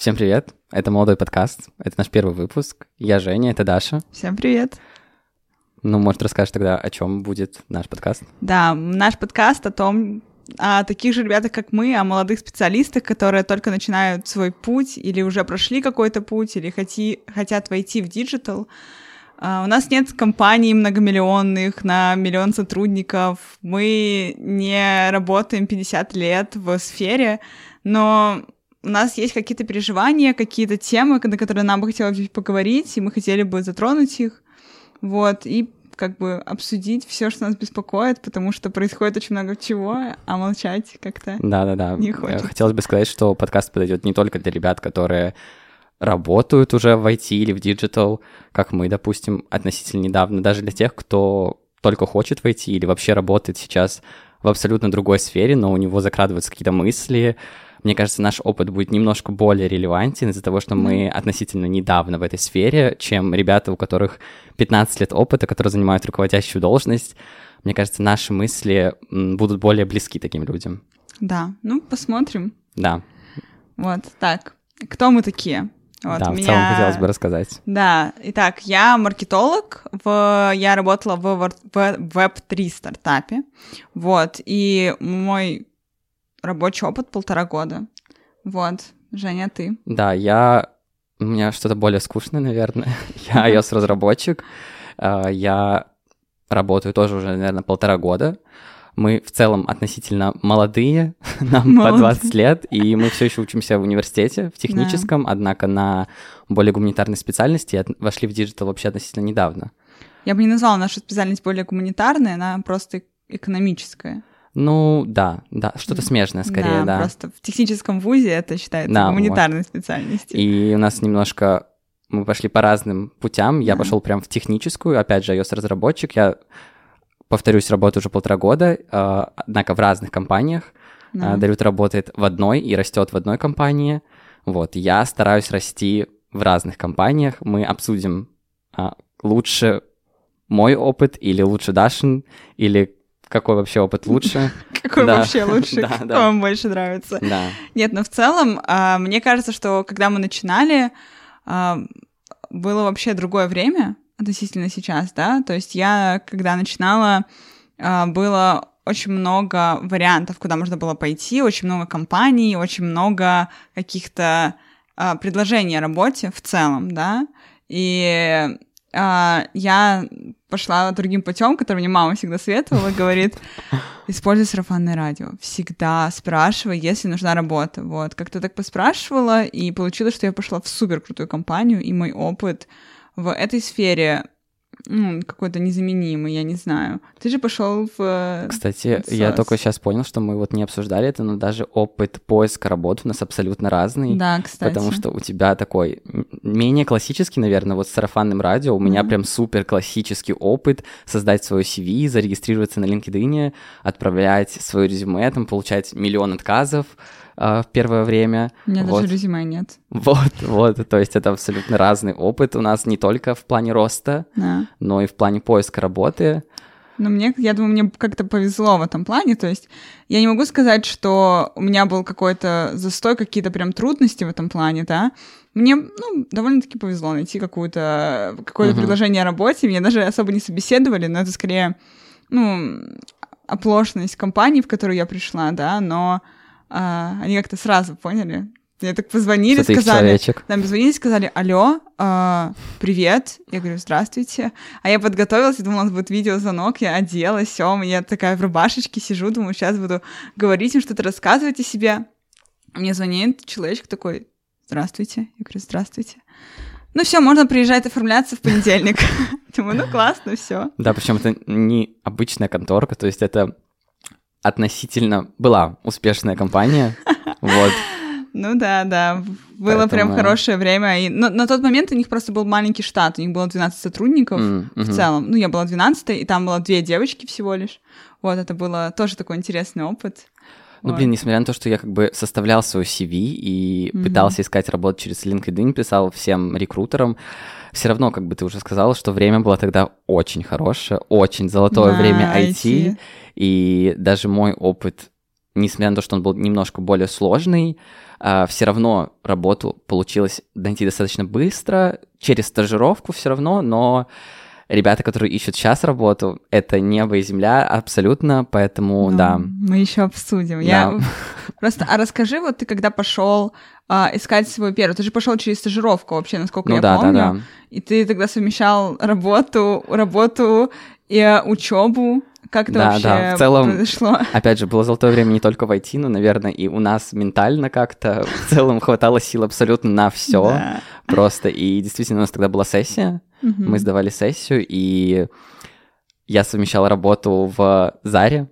Всем привет, это молодой подкаст, это наш первый выпуск. Я Женя, это Даша. Всем привет. Ну, может, расскажешь тогда, о чем будет наш подкаст? Да, наш подкаст о том, о таких же ребятах, как мы, о молодых специалистах, которые только начинают свой путь или уже прошли какой-то путь, или хоти, хотят войти в диджитал. Uh, у нас нет компаний многомиллионных на миллион сотрудников, мы не работаем 50 лет в сфере, но у нас есть какие-то переживания, какие-то темы, на которые нам бы хотелось поговорить, и мы хотели бы затронуть их, вот, и как бы обсудить все, что нас беспокоит, потому что происходит очень много чего, а молчать как-то Да-да-да. не хочется. Хотелось бы сказать, что подкаст подойдет не только для ребят, которые работают уже в IT или в диджитал, как мы, допустим, относительно недавно, даже для тех, кто только хочет войти или вообще работает сейчас в абсолютно другой сфере, но у него закрадываются какие-то мысли, мне кажется, наш опыт будет немножко более релевантен из-за того, что мы относительно недавно в этой сфере, чем ребята, у которых 15 лет опыта, которые занимают руководящую должность. Мне кажется, наши мысли будут более близки таким людям. Да, ну посмотрим. Да. Вот, так. Кто мы такие? Вот, да, меня... в целом хотелось бы рассказать. Да, итак, я маркетолог, в... я работала в Web3 стартапе, вот, и мой рабочий опыт полтора года. Вот. Женя, ты? Да, я... У меня что-то более скучное, наверное. я iOS-разработчик. А, я работаю тоже уже, наверное, полтора года. Мы в целом относительно молодые, нам Молодцы. по 20 лет, и мы все еще учимся в университете, в техническом, да. однако на более гуманитарной специальности вошли в диджитал вообще относительно недавно. Я бы не назвала нашу специальность более гуманитарной, она просто экономическая. Ну, да, да, что-то смежное скорее, да. да. Просто в техническом вузе это считается да, гуманитарной специальностью. И у нас немножко мы пошли по разным путям. Я пошел прям в техническую, опять же, iOS-разработчик. Я, повторюсь, работаю уже полтора года, э, однако в разных компаниях. Да. Э, Дарют работает в одной и растет в одной компании. Вот, я стараюсь расти в разных компаниях. Мы обсудим э, лучше мой опыт или лучше Дашин, или какой вообще опыт лучше? Какой вообще лучше? Какой вам больше нравится? Да. Нет, но в целом, а, мне кажется, что когда мы начинали, а, было вообще другое время относительно сейчас, да? То есть я, когда начинала, а, было очень много вариантов, куда можно было пойти, очень много компаний, очень много каких-то предложений о работе в целом, да? И я пошла другим путем, который мне мама всегда советовала, говорит, используй сарафанное радио. Всегда спрашивай, если нужна работа. Вот, как-то так поспрашивала, и получилось, что я пошла в супер крутую компанию, и мой опыт в этой сфере ну, какой-то незаменимый, я не знаю. Ты же пошел в... Э, Кстати, в я только сейчас понял, что мы вот не обсуждали это, но даже опыт поиска работы у нас абсолютно разный. Да, кстати. Потому что у тебя такой менее классический, наверное, вот с сарафанным радио. У mm-hmm. меня прям супер классический опыт создать свое CV, зарегистрироваться на LinkedIn, отправлять свое резюме, там, получать миллион отказов э, в первое время. У меня вот. даже резюме нет. Вот, вот, то есть это абсолютно разный опыт у нас не только в плане роста, да. но и в плане поиска работы. Но мне, я думаю, мне как-то повезло в этом плане. То есть я не могу сказать, что у меня был какой-то застой, какие-то прям трудности в этом плане, да. Мне, ну, довольно-таки повезло найти какую-то, какое-то uh-huh. предложение о работе. Меня даже особо не собеседовали, но это скорее, ну, оплошность компании, в которую я пришла, да, но а, они как-то сразу поняли. Мне так позвонили, что сказали... Да, позвонили, сказали, алло, а, привет. Я говорю, здравствуйте. А я подготовилась, я думала, у нас будет видеозвонок, я оделась, все, я такая в рубашечке сижу, думаю, сейчас буду говорить им что-то, рассказывать о себе. Мне звонит человечек такой, здравствуйте. Я говорю, здравствуйте. Ну все, можно приезжать оформляться в понедельник. Думаю, ну классно, все. Да, причем это не обычная конторка, то есть это относительно была успешная компания. Вот. Ну да, да. Было Поэтому... прям хорошее время. И... Но на тот момент у них просто был маленький штат. У них было 12 сотрудников mm-hmm. в целом. Ну, я была 12 и там было две девочки всего лишь. Вот, это было тоже такой интересный опыт. Ну, вот. блин, несмотря на то, что я как бы составлял свой CV и mm-hmm. пытался искать работу через LinkedIn, писал всем рекрутерам, все равно, как бы ты уже сказала, что время было тогда очень хорошее, очень золотое да, время IT, IT, и даже мой опыт несмотря на то, что он был немножко более сложный, а, все равно работу получилось найти достаточно быстро, через стажировку все равно, но ребята, которые ищут сейчас работу, это небо и земля абсолютно, поэтому Ну, да. Мы еще обсудим. Да. Я просто, а расскажи, вот ты когда пошел а, искать свой первый, ты же пошел через стажировку вообще, насколько Ну я да, помню. да, да. И ты тогда совмещал работу, работу и учебу. Как это Да, вообще да, в целом- произошло? Опять же, было золотое время не только в IT, но, наверное, и у нас ментально как-то в целом хватало сил абсолютно на все. Да. Просто. И действительно, у нас тогда была сессия, Мгм. мы сдавали сессию, и я совмещал работу в Заре,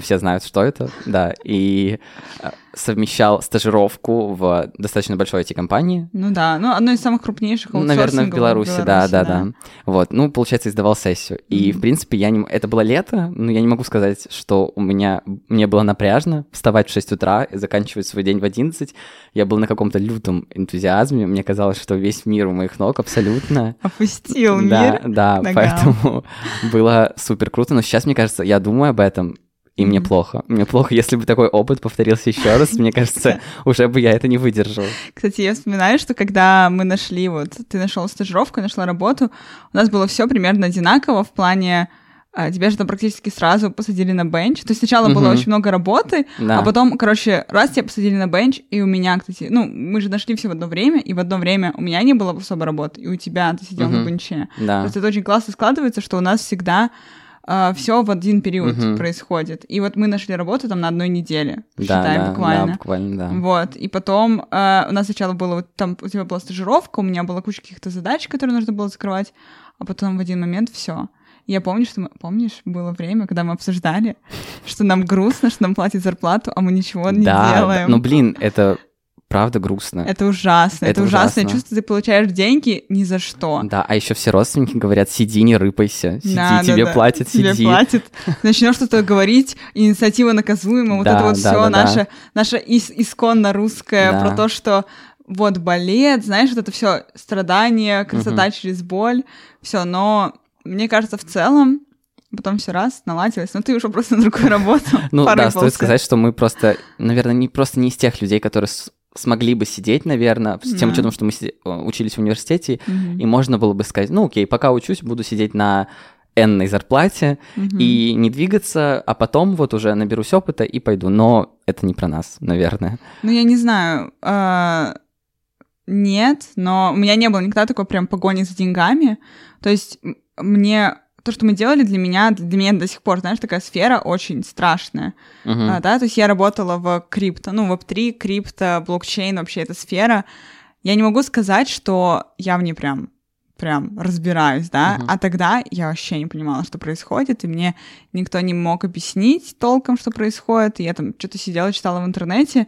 все знают, что это, да, и э, совмещал стажировку в достаточно большой IT-компании, Ну да, ну одно из самых крупнейших наверное, в аутсорсинговых Беларуси, да, да, да, Вот, ну, получается, издавал сессию. И, Мгм. в принципе, я не... Это было лето, но я не могу сказать, что у меня... Мне было напряжно вставать в 6 утра и заканчивать свой день в 11. Я был на каком-то лютом энтузиазме. Мне казалось, что весь мир у моих ног абсолютно. Опустил Да, мир. да, ногам. поэтому было супер круто. Но сейчас, мне кажется, я думаю об этом, и мне плохо. Мне плохо, если бы такой опыт повторился еще раз. Мне кажется, уже бы я это не выдержал. Кстати, я вспоминаю, что когда мы нашли, вот ты нашел стажировку, нашла работу, у нас было все примерно одинаково в плане а, тебя же там практически сразу посадили на бенч. То есть сначала было Мгм. очень много работы, Да. а потом, короче, раз тебя посадили на бенч, и у меня, кстати, ну, мы же нашли все в одно время, и в одно время у меня не было особо работы, и у тебя ты сидел на Мгм. бенче. Да. Просто это очень классно складывается, что у нас всегда все в один период Мгм. происходит. И вот мы нашли работу там на одной неделе, Да, считай, да, буквально. да, буквально, да. Вот, и потом э, у нас сначала было, вот там у тебя была стажировка, у меня была куча каких-то задач, которые нужно было закрывать, а потом в один момент все. Я помню, что мы, помнишь, было время, когда мы обсуждали, что нам грустно, что нам платят зарплату, а мы ничего не да, делаем. Да. Ну, блин, это правда грустно. Это ужасно, это, Это ужасное ужасно. чувство, ты получаешь деньги ни за что. Да, а еще все родственники говорят, сиди, не рыпайся, сиди, Да, да, тебе да. платят, Тебе сиди. платят. Начнешь что-то говорить, инициатива наказуема, вот Да, это вот да, все да, да. наше, наше ис- исконно русское Да. про то, что вот балет, знаешь, вот это все страдание, красота через боль, все, но мне кажется, в целом потом все раз наладилось, но ты уже просто на другую работу Ну да, порыпался. стоит сказать, что мы просто, наверное, не просто не из тех людей, которые смогли бы сидеть, наверное, с тем Да. учетом, что мы учились в университете, Мгм. и можно было бы сказать, ну окей, пока учусь, буду сидеть на энной зарплате Мгм. и не двигаться, а потом вот уже наберусь опыта и пойду. Но это не про нас, наверное. Ну, я не знаю. а, Нет, но у меня не было никогда такой прям погони за деньгами. То есть мне то, что мы делали для меня, для меня до сих пор, знаешь, такая сфера очень страшная. Мгм. А, да, то есть я работала в крипто, ну, веб-3, крипто, блокчейн, вообще эта сфера. Я не могу сказать, что я в ней прям прям разбираюсь, да, Мгм. а тогда я вообще не понимала, что происходит, и мне никто не мог объяснить толком, что происходит, и я там что-то сидела, читала в интернете,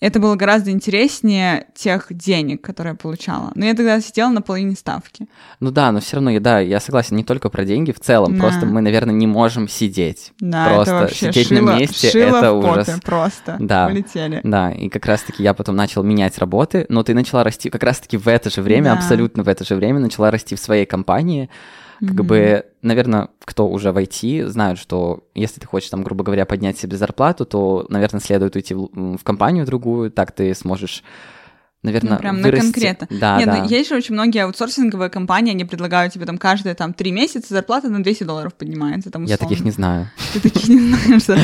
это было гораздо интереснее тех денег, которые я получала. Но я тогда сидела на половине ставки. Ну да, но все равно, я- да, я согласен, не только про деньги, в целом, Да. просто мы, наверное, не можем сидеть. Да, Просто это вообще сидеть на шило- месте, шило это в ужас. просто. Да. Полетели. Да, и как раз-таки я потом начал менять работы, но ты начала расти как раз-таки в это же время, Да. абсолютно в это же время начала расти в своей компании. Как Мгм. бы, наверное, кто уже в IT, знают, что если ты хочешь, там, грубо говоря, поднять себе зарплату, то, наверное, следует уйти в, в компанию другую, так ты сможешь, наверное, Ну, прям на вырасти. конкретно. Да, Нет, да. ну, есть же очень многие аутсорсинговые компании, они предлагают тебе там каждые там три месяца зарплата на 200 долларов поднимается. Там, Я таких не знаю. Ты таких не знаешь, да?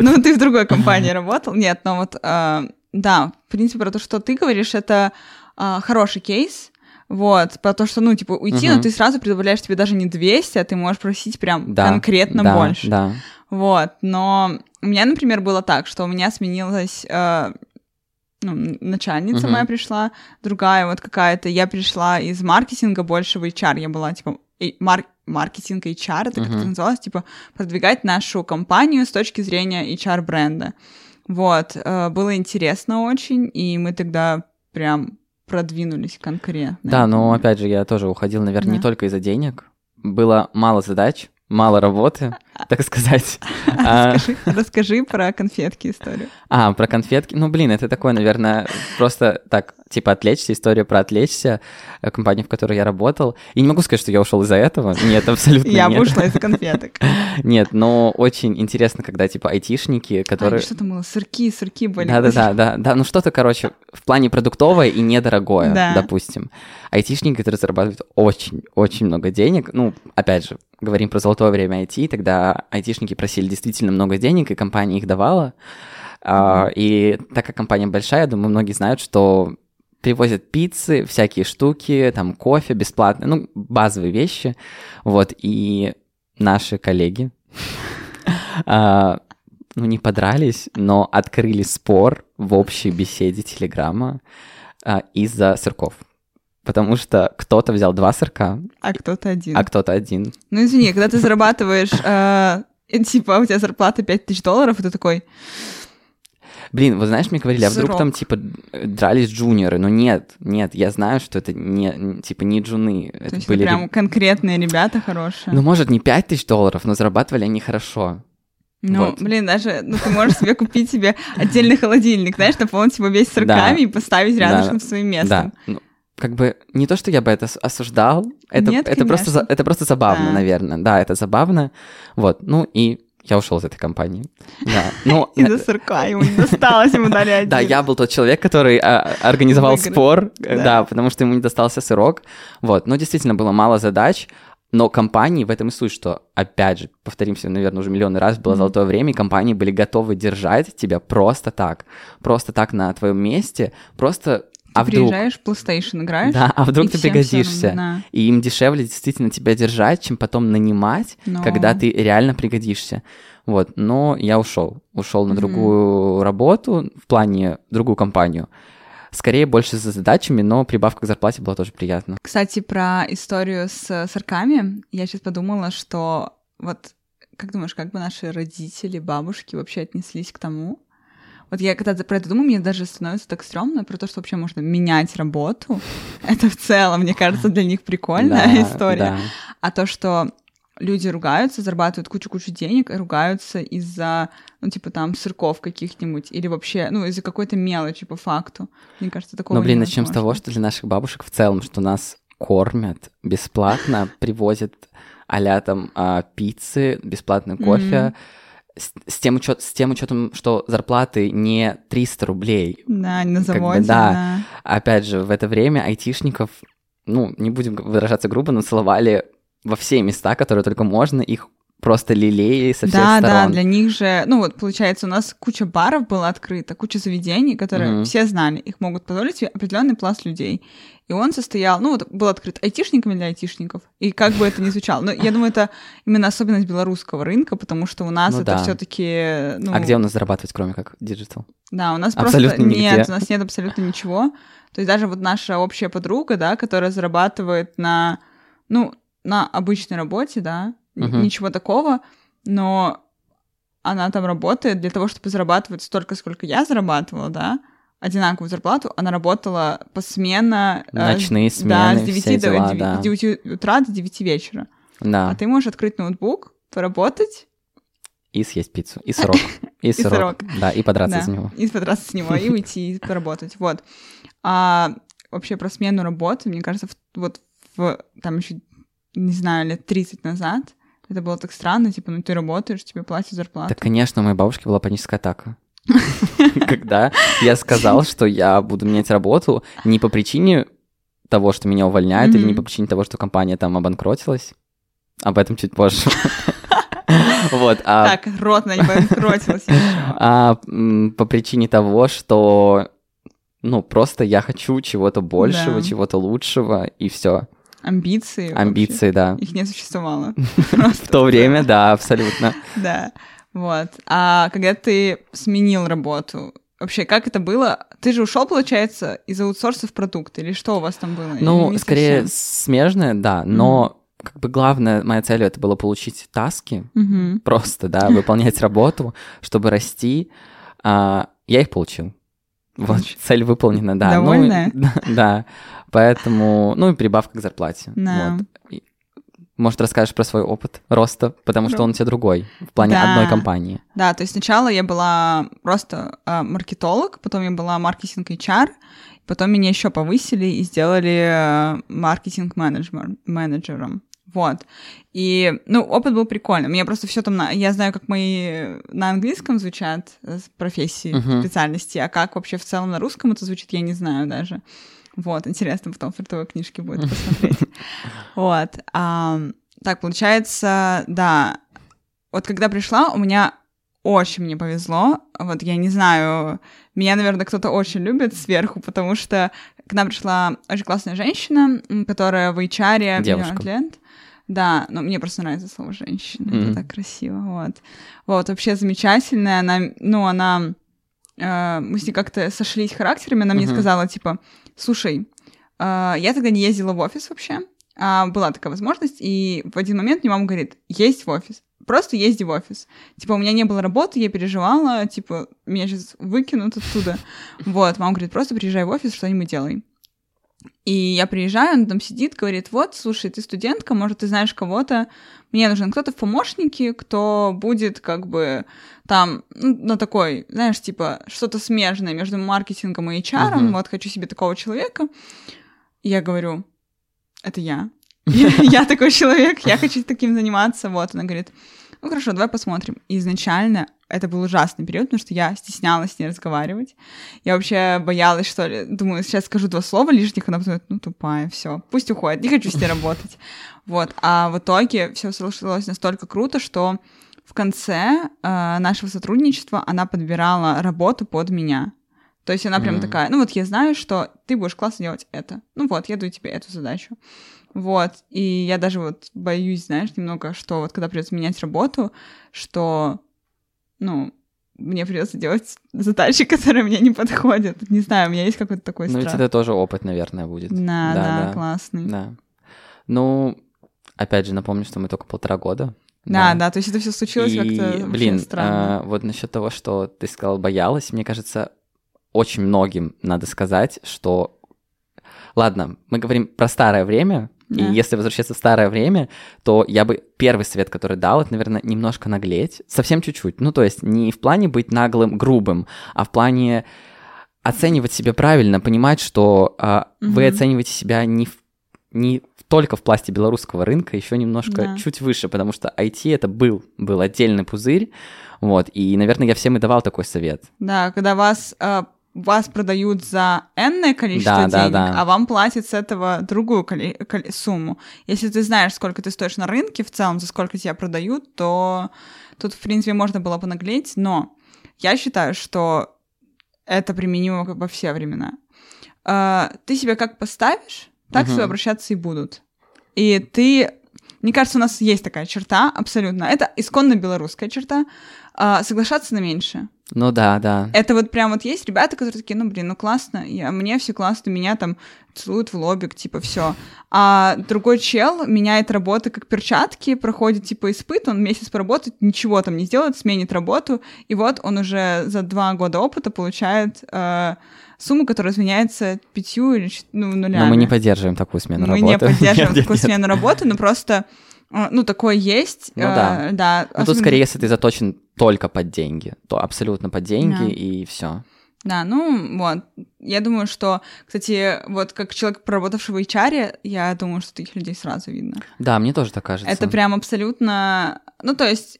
Ну, ты в другой компании работал. Нет, но вот, э, да, в принципе, про то, что ты говоришь, это э, хороший кейс. Вот, про то, что, ну, типа, уйти, но Мгм. ты сразу предоставляешь тебе даже не 200, а ты можешь просить прям Да, конкретно да, больше. Да. Вот, но у меня, например, было так, что у меня сменилась э, ну, начальница Мгм. моя пришла, другая вот какая-то. Я пришла из маркетинга больше в HR. Я была, типа, мар- маркетинг HR, это как Мгм. это называлось, типа, продвигать нашу компанию с точки зрения HR-бренда. Вот, э, было интересно очень, и мы тогда прям продвинулись конкретно. Да, но опять же, я тоже уходил, наверное, не Да. только из-за денег. Было мало задач, мало работы, так сказать. А, Расскажи, расскажи про конфетки историю. А, про конфетки. Ну, блин, это такое, наверное, просто так, типа, отвлечься, история про отвлечься, э, компания, в которой я работал. И не могу сказать, что я ушел из-за этого. Нет, абсолютно Я бы ушла из конфеток. Нет, но очень интересно, когда, типа, айтишники, А, которые... что там было? Сырки, сырки были. Да-да-да, да, да, ну что-то, короче, в плане продуктовое и недорогое, допустим. Айтишники, которые зарабатывают очень-очень много денег, ну, опять же, говорим про золотое время IT, тогда айтишники просили действительно много денег, и компания их давала. А, и так как компания большая, я думаю, многие знают, что привозят пиццы, всякие штуки, там кофе бесплатно, ну, базовые вещи, вот, и наши коллеги, а, ну, не подрались, но открыли спор в общей беседе Телеграма а, из-за сырков. Потому что кто-то взял два сырка, А кто-то один. а кто-то один. Ну, извини, когда ты зарабатываешь, э, типа, у тебя зарплата 5000 долларов, и ты такой, Блин, вы знаешь, мне говорили, а вдруг там, типа, дрались джуниоры? Но нет, нет, я знаю, что это не, типа, не джуны. то Это есть были прям конкретные ребята хорошие. Ну, может, не 5 тысяч долларов, но зарабатывали они хорошо. Ну, вот. блин, даже, ну, ты можешь себе купить себе отдельный холодильник, знаешь, наполнить его весь сырками Да. и поставить Да. рядышком с своим местом. Да, ну, как бы не то, что я бы это осуждал, это, Нет, это, просто, это просто забавно, Да. наверное. Да, это забавно. Вот, ну и я ушел из этой компании. Да, ну, Из-за сырка ему не досталось, ему дали один. Да, я был тот человек, который а, организовал Выиграл. спор, э, Да. да. потому что ему не достался сырок. Вот, но действительно было мало задач, но компании в этом и суть, что, опять же, повторимся, наверное, уже миллионы раз, было Мгм. золотое время, и компании были готовы держать тебя просто так, просто так на твоем месте, просто... А вдруг... приезжаешь, PlayStation играешь, Да, а вдруг ты всем пригодишься. всё равно, И им дешевле действительно тебя держать, чем потом нанимать, да. Но- когда ты реально пригодишься. Вот, но я ушел. Ушел на другую работу, в плане другую компанию. Скорее больше за задачами, но прибавка к зарплате была тоже приятна. Кстати, про историю с сырками, я сейчас подумала, что вот как думаешь, как бы наши родители, бабушки вообще отнеслись к тому? Вот я когда про это думаю, мне даже становится так стрёмно про то, что вообще можно менять работу. Это в целом, мне кажется, для них прикольная Да, история. да. А то, что люди ругаются, зарабатывают кучу-кучу денег и ругаются из-за, ну, типа, там, сырков каких-нибудь или вообще, ну, из-за какой-то мелочи по факту. Мне кажется, такого Но, блин, не начнем с того, что для наших бабушек в целом, что нас кормят бесплатно, привозят а там а, пиццы, бесплатный кофе, с, с тем учет, с тем учетом, что зарплаты не 300 рублей. Да, не на Как бы заводе, да. да. Опять же, в это время айтишников, ну, не будем выражаться грубо, но целовали во все места, которые только можно, их просто лелеяли со всех Да, да, сторон. для них же, ну вот получается, у нас куча баров была открыта, куча заведений, которые Мгм. все знали, их могут позволить себе определенный пласт людей. И он состоял, ну вот был открыт айтишниками для айтишников. И как бы это ни звучало, но я думаю, это именно особенность белорусского рынка, потому что у нас Ну это да. все-таки, ну, А где у нас зарабатывать, кроме как диджитал? да, у нас Абсолютно просто нет, нигде. у нас нет абсолютно ничего. То есть даже вот наша общая подруга, да, которая зарабатывает на, ну, на обычной работе, да, Мгм. ничего такого, но она там работает для того, чтобы зарабатывать столько, сколько я зарабатывала, да, одинаковую зарплату, она работала посменно. э, Ночные да, смены, с 9 все до дела, деви- да. с 9 утра до 9 вечера. Да, А ты можешь открыть ноутбук, поработать, и съесть пиццу, и сырок, и сырок, да, и подраться да, из него. И подраться с него, и уйти, и поработать. Вот. А вообще про смену работы, мне кажется, вот в, там еще, не знаю, лет 30 назад, это было так странно, типа, ну ты работаешь, тебе платят зарплату. Так, конечно, у моей бабушки была паническая атака. Когда я сказал, что я буду менять работу не по причине того, что меня увольняют, или не по причине того, что компания там обанкротилась. Об этом чуть позже. Вот, а Так, рот на него кротилась ещё. а по причине того, что, ну, просто я хочу чего-то большего, Да. чего-то лучшего, и все. Амбиции. вообще. Амбиции, да. Их не существовало. В то время, да, абсолютно. Да. Вот. А когда ты сменил работу, вообще, как это было? Ты же ушел, получается, из аутсорса в продукт, или что у вас там было? Ну, скорее смежное, да, но как бы главная моя цель это было получить таски, Мгм. просто, да, выполнять работу, чтобы расти. А, я их получил. Вот, цель выполнена, да. Ну, Довольная? да, да. Поэтому, ну и прибавка к зарплате. Да. Вот. Может, расскажешь про свой опыт роста, потому что он у тебя другой в плане Да. одной компании. Да, то есть сначала я была просто э, маркетолог, потом я была маркетинг HR, потом меня еще повысили и сделали э, маркетинг менеджер, менеджером. Вот. И, ну, опыт был прикольный. Мне просто все там... на- Я знаю, как мои на английском звучат э, профессии, Мгм. специальности, а как вообще в целом на русском это звучит, я не знаю даже. Вот, интересно потом в фартовой книжке будет посмотреть. Вот. ам, Так, получается, да, вот когда пришла, у меня очень мне повезло. Вот я не знаю, меня, наверное, кто-то очень любит сверху, потому что к нам пришла очень классная женщина, которая в HR Девушка. Outland. Да, но мне просто нравится слово женщина. Мгм. Это так красиво. Вот. Вот, вообще замечательная. Она, ну, она. э, мы с ней как-то сошлись характерами. Она мне Мгм. сказала, типа, слушай, э, я тогда не ездила в офис вообще. А была такая возможность, и в один момент мне мама говорит, есть в офис, просто езди в офис. Типа, у меня не было работы, я переживала, типа, меня сейчас выкинут оттуда. Вот, мама говорит, просто приезжай в офис, что-нибудь делай. И я приезжаю, он там сидит, говорит, вот, слушай, ты студентка, может, ты знаешь кого-то, мне нужен кто-то в помощнике, кто будет как бы там, ну, на такой, знаешь, типа, что-то смежное между маркетингом и HR, Мгм. вот, хочу себе такого человека. И я говорю, это я. Я, я такой человек, я хочу таким заниматься. Вот, она говорит, ну хорошо, давай посмотрим. И изначально это был ужасный период, потому что я стеснялась с ней разговаривать. Я вообще боялась, что ли. Думаю, сейчас скажу два слова лишних, она подумает, ну тупая, все, пусть уходит, не хочу с ней работать. Вот, а в итоге все сложилось настолько круто, что в конце э, нашего сотрудничества она подбирала работу под меня. То есть она прям Мгм. такая, ну вот я знаю, что ты будешь классно делать это. Ну вот, я даю тебе эту задачу. Вот, и я даже вот боюсь, знаешь, немного, что вот когда придется менять работу, что, ну, мне придется делать задачи, которые мне не подходят. Не знаю, у меня есть какой-то такой Ну, ведь страх. это тоже опыт, наверное, будет. Да, да, да. классный. Да. Да. Ну, опять же, напомню, что мы только полтора года. да, то есть это все случилось И, как-то блин, странно. а, вот насчет того, что ты сказал, боялась, мне кажется, очень многим надо сказать, что... Ладно, мы говорим про старое время, Да. и если возвращаться в старое время, то я бы первый совет, который дал, это, наверное, немножко наглеть, совсем чуть-чуть. Ну, то есть не в плане быть наглым, грубым, а в плане оценивать себя правильно, понимать, что а, вы Мгм. оцениваете себя не, в- не только в пласте белорусского рынка, еще немножко Да. чуть выше, потому что IT это был, был отдельный пузырь, вот, и, наверное, я всем и давал такой совет. Да, когда вас, э, вас продают за энное количество Да, да, денег, да. а вам платят с этого другую коли- коли- сумму. Если ты знаешь, сколько ты стоишь на рынке в целом, за сколько тебя продают, то тут, в принципе, можно было понаглеть, но я считаю, что это применимо во все времена. Э, Ты себя как поставишь, так Мгм. с тобой обращаться и будут. И ты... Мне кажется, у нас есть такая черта, абсолютно. Это исконно белорусская черта. Э, Соглашаться на меньшее. Ну да, да. Это вот прям вот есть ребята, которые такие, ну блин, ну классно, я, мне все классно, меня там целуют в лобик, типа все. А другой чел меняет работы как перчатки, проходит типа испыт, он месяц поработает, ничего там не сделает, сменит работу, и вот он уже за два года опыта получает э, сумму, которая изменяется пятью или ну, нулями. Но мы не поддерживаем такую смену Мы работы. не поддерживаем такую смену работы, но просто, э, ну, такое есть. Ну да. э, да. Ну, тут скорее, если ты заточен только под деньги, то абсолютно под деньги, Да. и все. Да, ну вот. Я думаю, что, кстати, вот как человек, проработавший в HR, я думаю, что таких людей сразу видно. Да, мне тоже так кажется. Это прям абсолютно... Ну, то есть...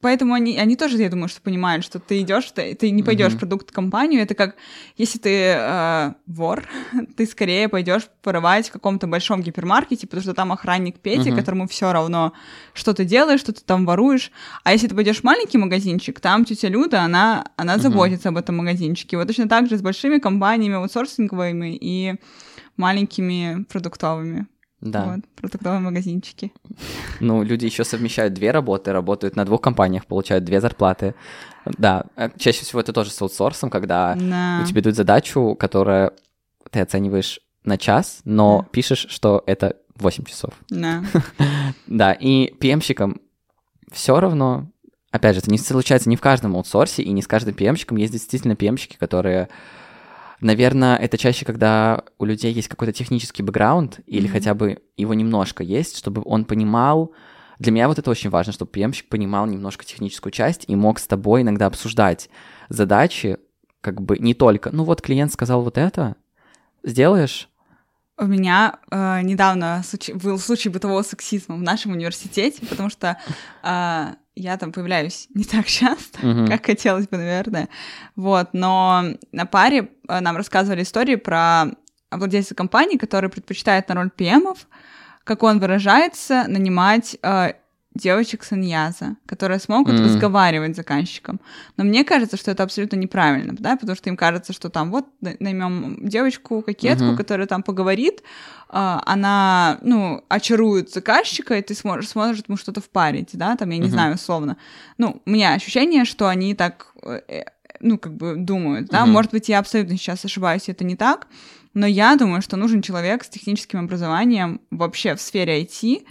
Поэтому они, они тоже, я думаю, что понимают, что ты идешь, ты, ты не пойдешь в Мгм. продукт компанию. Это как если ты э, вор, ты скорее пойдешь воровать в каком-то большом гипермаркете, потому что там охранник Петя, Мгм. которому все равно, что ты делаешь, что ты там воруешь. А если ты пойдешь в маленький магазинчик, там тетя Люда, она, она Мгм. заботится об этом магазинчике. Вот точно так же с большими компаниями, аутсорсинговыми и маленькими продуктовыми. Да. Вот, продуктовые магазинчики. Ну, люди еще совмещают две работы, работают на двух компаниях, получают две зарплаты. Да, э, чаще всего это тоже с аутсорсом, когда Да. у тебя дают задачу, которую ты оцениваешь на час, но Да. пишешь, что это 8 часов. Да. Да, и PM-щикам все равно, опять же, это не случается не в каждом аутсорсе, и не с каждым PM-щиком есть действительно PM-щики, которые Наверное, это чаще, когда у людей есть какой-то технический бэкграунд, или Мгм. хотя бы его немножко есть, чтобы он понимал. Для меня вот это очень важно, чтобы пьемщик понимал немножко техническую часть и мог с тобой иногда обсуждать задачи, как бы не только, ну вот клиент сказал вот это, сделаешь? У меня э, недавно случай- был случай бытового сексизма в нашем университете, потому что э, я там появляюсь не так часто, Мгм. как хотелось бы, наверное. Вот, но на паре э, нам рассказывали истории про владельца компании, который предпочитает на роль ПМов, как он выражается, нанимать э, девочек с иньяза, которые смогут М. разговаривать с заказчиком. Но мне кажется, что это абсолютно неправильно, да, потому что им кажется, что там вот наймем девочку, кокетку, Мгм. которая там поговорит, а, она, ну, очарует заказчика, и ты сможешь, сможешь ему что-то впарить, да, там, я не Мгм. знаю, условно. Ну, у меня ощущение, что они так, э, ну, как бы думают, да, Мгм. может быть, я абсолютно сейчас ошибаюсь, и это не так, но я думаю, что нужен человек с техническим образованием вообще в сфере IT,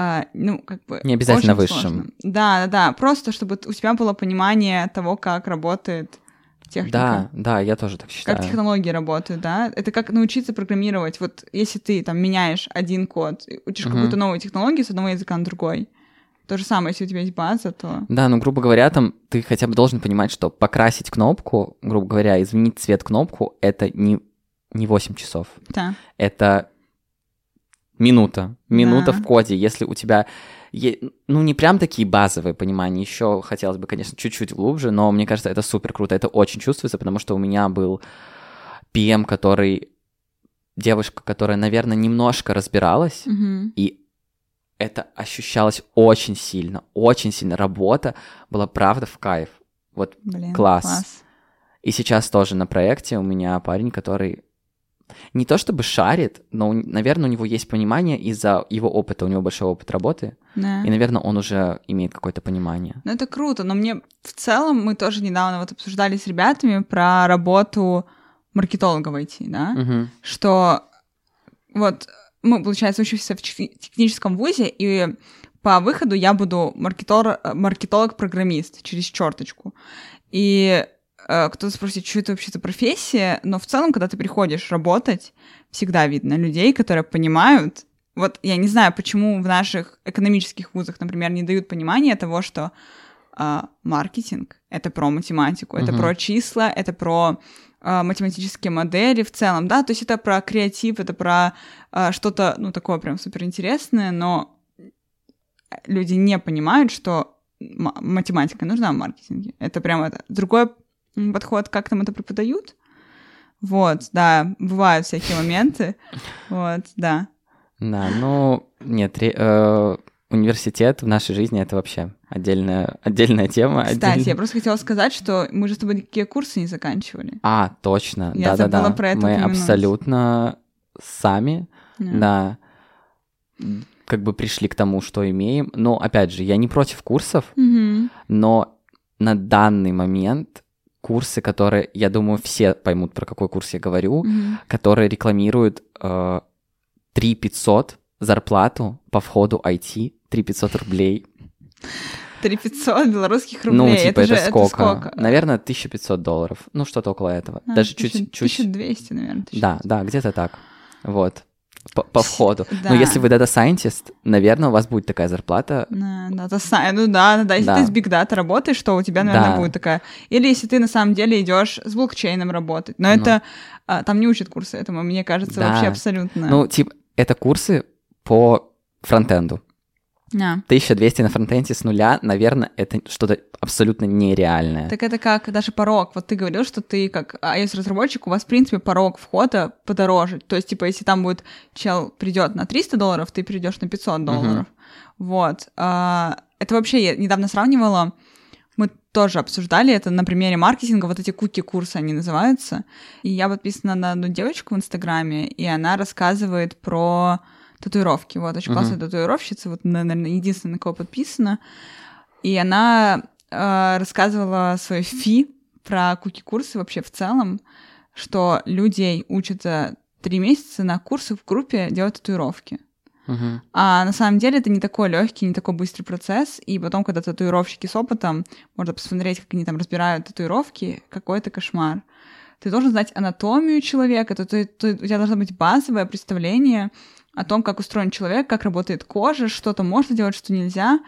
а, ну, как бы... Не обязательно высшим. сложно. Да, да, да, просто чтобы у тебя было понимание того, как работает техника. Да, да, я тоже так считаю. Как технологии работают, да? Это как научиться программировать. Вот если ты там меняешь один код, учишь Мгм. какую-то новую технологию с одного языка на другой, то же самое, если у тебя есть база, то... Да, ну, грубо говоря, там ты хотя бы должен понимать, что покрасить кнопку, грубо говоря, изменить цвет кнопку, это не, не 8 часов. Да. Это минута. Минута Да. в коде. Если у тебя... Ну, не прям такие базовые понимания, еще хотелось бы, конечно, чуть-чуть глубже, но мне кажется, это супер круто, это очень чувствуется, потому что у меня был PM, который... Девушка, которая, наверное, немножко разбиралась, Мгм. и это ощущалось очень сильно, очень сильно. Работа была правда в кайф. Вот Блин, Класс. и сейчас тоже на проекте у меня парень, который не то чтобы шарит, но, наверное, у него есть понимание из-за его опыта, у него большой опыт работы, Да. и, наверное, он уже имеет какое-то понимание. Ну, это круто, но мне в целом, мы тоже недавно вот обсуждали с ребятами про работу маркетолога в IT, да, Мгм. что вот мы, получается, учимся в тех- техническом вузе, и по выходу я буду маркетор- маркетолог-программист через черточку. И э, кто-то спросит, что это вообще за профессия, но в целом, когда ты приходишь работать, всегда видно людей, которые понимают. Вот я не знаю, почему в наших экономических вузах, например, не дают понимания того, что а, маркетинг — это про математику, это Мгм. про числа, это про а, математические модели в целом, да, то есть это про креатив, это про а, что-то, ну, такое прям суперинтересное, но люди не понимают, что математика нужна в маркетинге. Это прям это другой м, подход, как там это преподают. Вот, да, бывают всякие моменты. Вот, да. Да, ну, нет, э, университет в нашей жизни — это вообще отдельная, отдельная тема. Кстати, отдельная- я просто хотела сказать, что мы же с тобой никакие курсы не заканчивали. А, точно, Я да-да-да. про это Мы упомянуть. абсолютно сами Да. Да. Как бы пришли к тому, что имеем. Но, опять же, я не против курсов, Мгм. но на данный момент курсы, которые, я думаю, все поймут, про какой курс я говорю, Мгм. которые рекламируют э, 3 500 зарплату по входу IT, 3 500 рублей. 3500 белорусских рублей. ну, типа, это, это, же, сколько? сколько? Наверное, 1500 долларов. Ну, что-то около этого. А, Даже 1000 чуть, чуть... 1200, наверное. Да, да, где-то так. Вот. По, по входу. Да. Но если вы Data Scientist, наверное, у вас будет такая зарплата. Да, да, то са- ну да, да, да. Если Да. ты с Big Data работаешь, то у тебя, наверное, Да. будет такая. Или если ты на самом деле идешь с блокчейном работать. Но Ну. это а, там не учат курсы этому, мне кажется, Да. вообще абсолютно. Ну, типа, это курсы по фронтенду. Да. 1200 на фронтенде с нуля, наверное, это что-то абсолютно нереальное. Так это как даже порог. Вот ты говорил, что ты как iOS-разработчик, у вас, в принципе, порог входа подороже. То есть, типа, если там будет чел придет на 300 долларов, ты придешь на 500 долларов. Вот. А, это вообще я недавно сравнивала. Мы тоже обсуждали это на примере маркетинга. Вот эти куки-курсы, они называются. И я подписана на одну девочку в Инстаграме, и она рассказывает про татуировки. Вот, очень классная татуировщица, вот, наверное, единственная, на кого подписана. И она э, рассказывала свой фи про куки-курсы вообще в целом, что людей учатся три месяца на курсы в группе делать татуировки. Мгм. А на самом деле это не такой легкий, не такой быстрый процесс. И потом, когда татуировщики с опытом, можно посмотреть, как они там разбирают татуировки, какой это кошмар. ты должен знать анатомию человека, то, то, то у тебя должно быть базовое представление о том, как устроен человек, как работает кожа, что-то можно делать, что нельзя.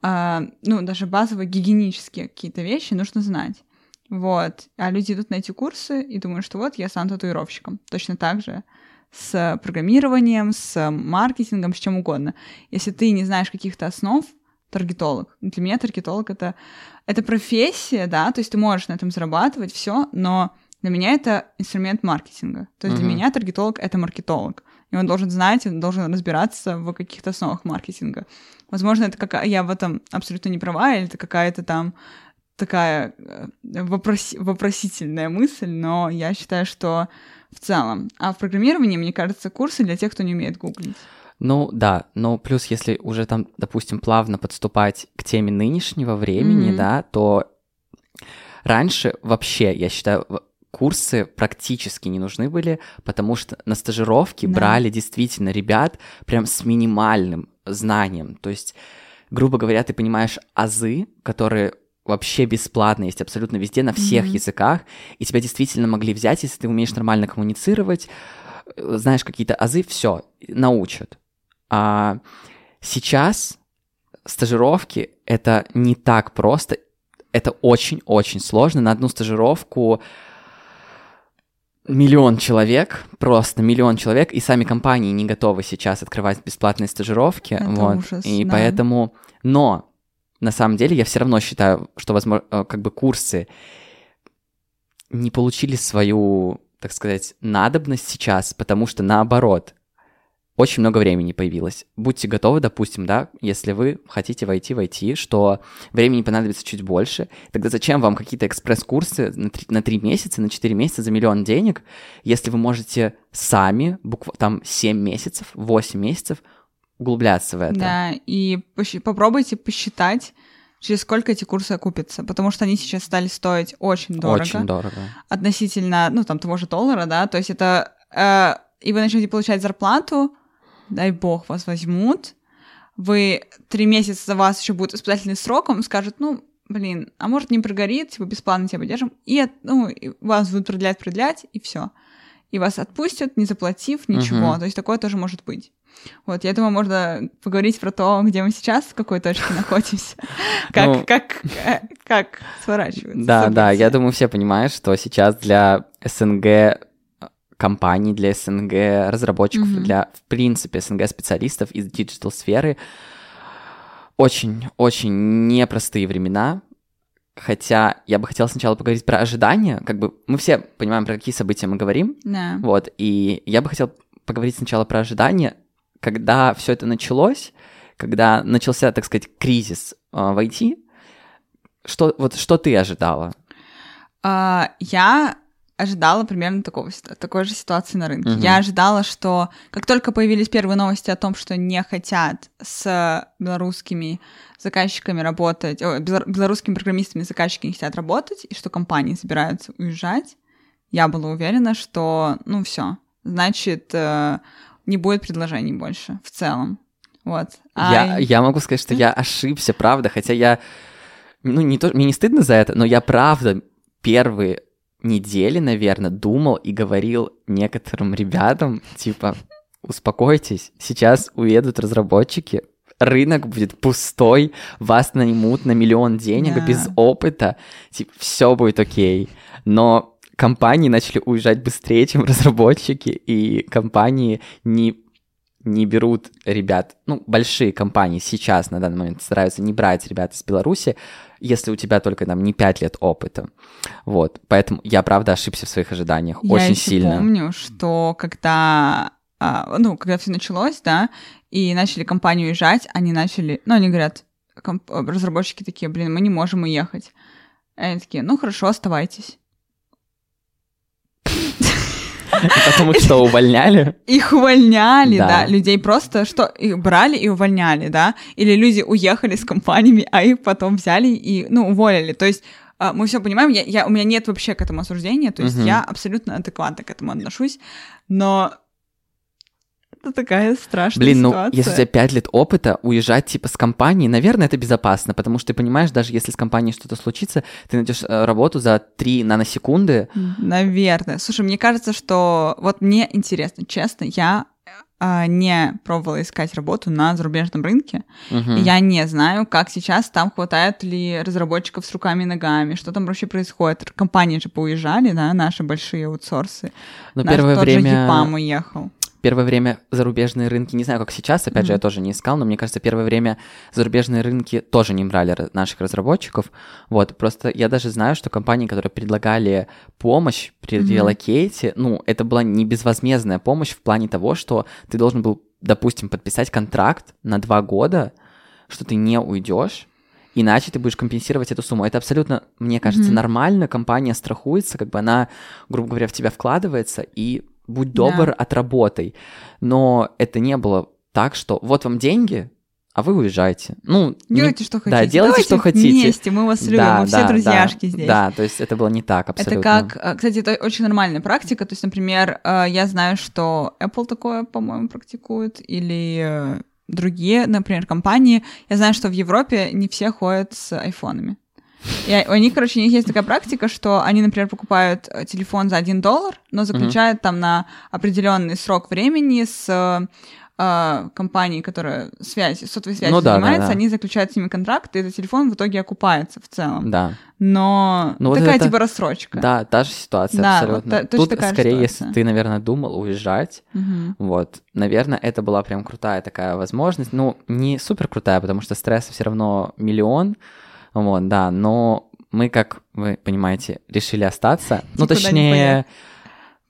А, ну, даже базовые гигиенические какие-то вещи нужно знать. Вот. А люди идут на эти курсы и думают, что вот я стану татуировщиком. Точно так же с программированием, с маркетингом, с чем угодно. Если ты не знаешь каких-то основ, таргетолог. Для меня таргетолог это, это профессия, да, то есть ты можешь на этом зарабатывать, все, но для меня это инструмент маркетинга. То есть uh-huh. для меня таргетолог это маркетолог. И он должен знать, он должен разбираться в каких-то основах маркетинга. Возможно, это какая я в этом абсолютно не права, или это какая-то там такая э, вопрос... вопросительная мысль, но я считаю, что в целом. А в программировании, мне кажется, курсы для тех, кто не умеет гуглить. Ну да, но плюс если уже там, допустим, плавно подступать к теме нынешнего времени, mm-hmm. да, то раньше вообще, я считаю, курсы практически не нужны были, потому что на стажировки да. брали действительно ребят прям с минимальным знанием. То есть, грубо говоря, ты понимаешь азы, которые вообще бесплатно есть абсолютно везде, на всех mm-hmm. языках, и тебя действительно могли взять, если ты умеешь нормально коммуницировать, э, знаешь какие-то азы, все, научат. А сейчас стажировки это не так просто, это очень-очень сложно. На одну стажировку миллион человек, просто миллион человек, и сами компании не готовы сейчас открывать бесплатные стажировки. Это вот. ужас, и да. поэтому, но на самом деле я все равно считаю, что, возможно, э, как бы курсы не получили свою, так сказать, надобность сейчас, потому что наоборот, очень много времени появилось. Будьте готовы, допустим, да, если вы хотите войти в IT, что времени понадобится чуть больше, тогда зачем вам какие-то экспресс-курсы на 3, на 3 месяца, на 4 месяца за миллион денег, если вы можете сами, букв... там 7 месяцев, 8 месяцев углубляться в это. Да, и пощ... попробуйте посчитать, через сколько эти курсы окупятся, потому что они сейчас стали стоить очень дорого. Очень дорого. Относительно, ну, там, того же доллара, да, то есть это... Э, и вы начнете получать зарплату, дай бог, вас возьмут, вы три месяца за вас еще будет испытательный срок, вам скажут, ну, блин, а может не прогорит, типа бесплатно тебя поддержим, и, ну, и вас будут продлять, продлять, и все. И вас отпустят, не заплатив ничего. Uh-huh. То есть такое тоже может быть. Вот, я думаю, можно поговорить про то, где мы сейчас, в какой точке находимся, как, ну, как, э, как сворачиваться. Да, да, я думаю, все понимают, что сейчас для СНГ компаний, для СНГ разработчиков, mm-hmm. для, в принципе, СНГ специалистов из диджитал-сферы очень-очень непростые времена, Хотя я бы хотела сначала поговорить про ожидания. Как бы мы все понимаем, про какие события мы говорим. Да. Вот. И я бы хотел поговорить сначала про ожидания. Когда все это началось, когда начался, так сказать, кризис э, в IT, что, вот, что ты ожидала? Uh, я ожидала примерно такого, такой же ситуации на рынке. Uh-huh. Я ожидала, что как только появились первые новости о том, что не хотят с белорусскими заказчиками работать, о, белорусскими программистами заказчики не хотят работать, и что компании собираются уезжать, я была уверена, что, ну, все, значит, э, не будет предложений больше в целом. Вот. А... Я, я могу сказать, что я ошибся, правда, хотя я, ну, не то, мне не стыдно за это, но я правда первые недели, наверное, думал и говорил некоторым ребятам, типа, успокойтесь, сейчас уедут разработчики, рынок будет пустой, вас наймут на миллион денег yeah. без опыта, типа, все будет окей. Но компании начали уезжать быстрее, чем разработчики, и компании не не берут ребят, ну, большие компании сейчас на данный момент стараются не брать ребят из Беларуси, если у тебя только там не 5 лет опыта. Вот, поэтому я правда ошибся в своих ожиданиях я очень сильно. Я помню, что когда, а, ну, когда все началось, да, и начали компанию уезжать, они начали, ну, они говорят, разработчики такие, блин, мы не можем уехать. И они такие, ну, хорошо, оставайтесь. Потому что увольняли? Их увольняли, да. да. Людей просто что их брали и увольняли, да. Или люди уехали с компаниями, а их потом взяли и, ну, уволили. То есть а, мы все понимаем, я, я, у меня нет вообще к этому осуждения, то есть угу. я абсолютно адекватно к этому отношусь, но Это такая страшная Блин, ну, ситуация. если у тебя 5 лет опыта, уезжать, типа, с компании, наверное, это безопасно, потому что ты понимаешь, даже если с компанией что-то случится, ты найдешь э, работу за 3 наносекунды. Наверное. Слушай, мне кажется, что... Вот мне интересно, честно, я а, не пробовала искать работу на зарубежном рынке. И я не знаю, как сейчас там хватает ли разработчиков с руками и ногами, что там вообще происходит. Компании же поуезжали, да, наши большие аутсорсы. Но Наш первое тот же время... EPAM уехал. Первое время зарубежные рынки, не знаю, как сейчас, опять же, я тоже не искал, но мне кажется, первое время зарубежные рынки тоже не брали ра- наших разработчиков. Вот, просто я даже знаю, что компании, которые предлагали помощь при Мгм. релокейте, ну, это была не безвозмездная помощь в плане того, что ты должен был, допустим, подписать контракт на два года, что ты не уйдешь, иначе ты будешь компенсировать эту сумму. Это абсолютно, мне кажется, Мгм. нормально, компания страхуется, как бы она, грубо говоря, в тебя вкладывается, и будь добр, Да. отработай. Но это не было так, что вот вам деньги, а вы уезжаете. Ну, не- Делайте, что хотите. да, делайте, Давайте что хотите. Вместе, мы вас любим, Да, мы все да, друзьяшки да, здесь. Да, то есть это было не так абсолютно. Это как, э, кстати, это очень нормальная практика. То есть, например, э, я знаю, что Apple такое, по-моему, практикует, или э, другие, например, компании. Я знаю, что в Европе не все ходят с айфонами. И у них, короче, у них есть такая практика, что они, например, покупают э, телефон за 1 доллар, но заключают там на определенный срок времени с э, э, компанией, которая связь, сотовой связью Ну да, да, занимается, да. они заключают с ними контракт, и этот телефон в итоге окупается в целом. Да, Но Ну вот такая это- типа рассрочка. да, та же ситуация Да, абсолютно. вот та- Тут такая скорее, ситуация. если ты, наверное, думал уезжать, Мгм. вот, наверное, это была прям крутая такая возможность. Ну, не супер крутая, потому что стресса все равно миллион, вот, да, но мы, как вы понимаете, решили остаться. Ну, Никуда не точнее,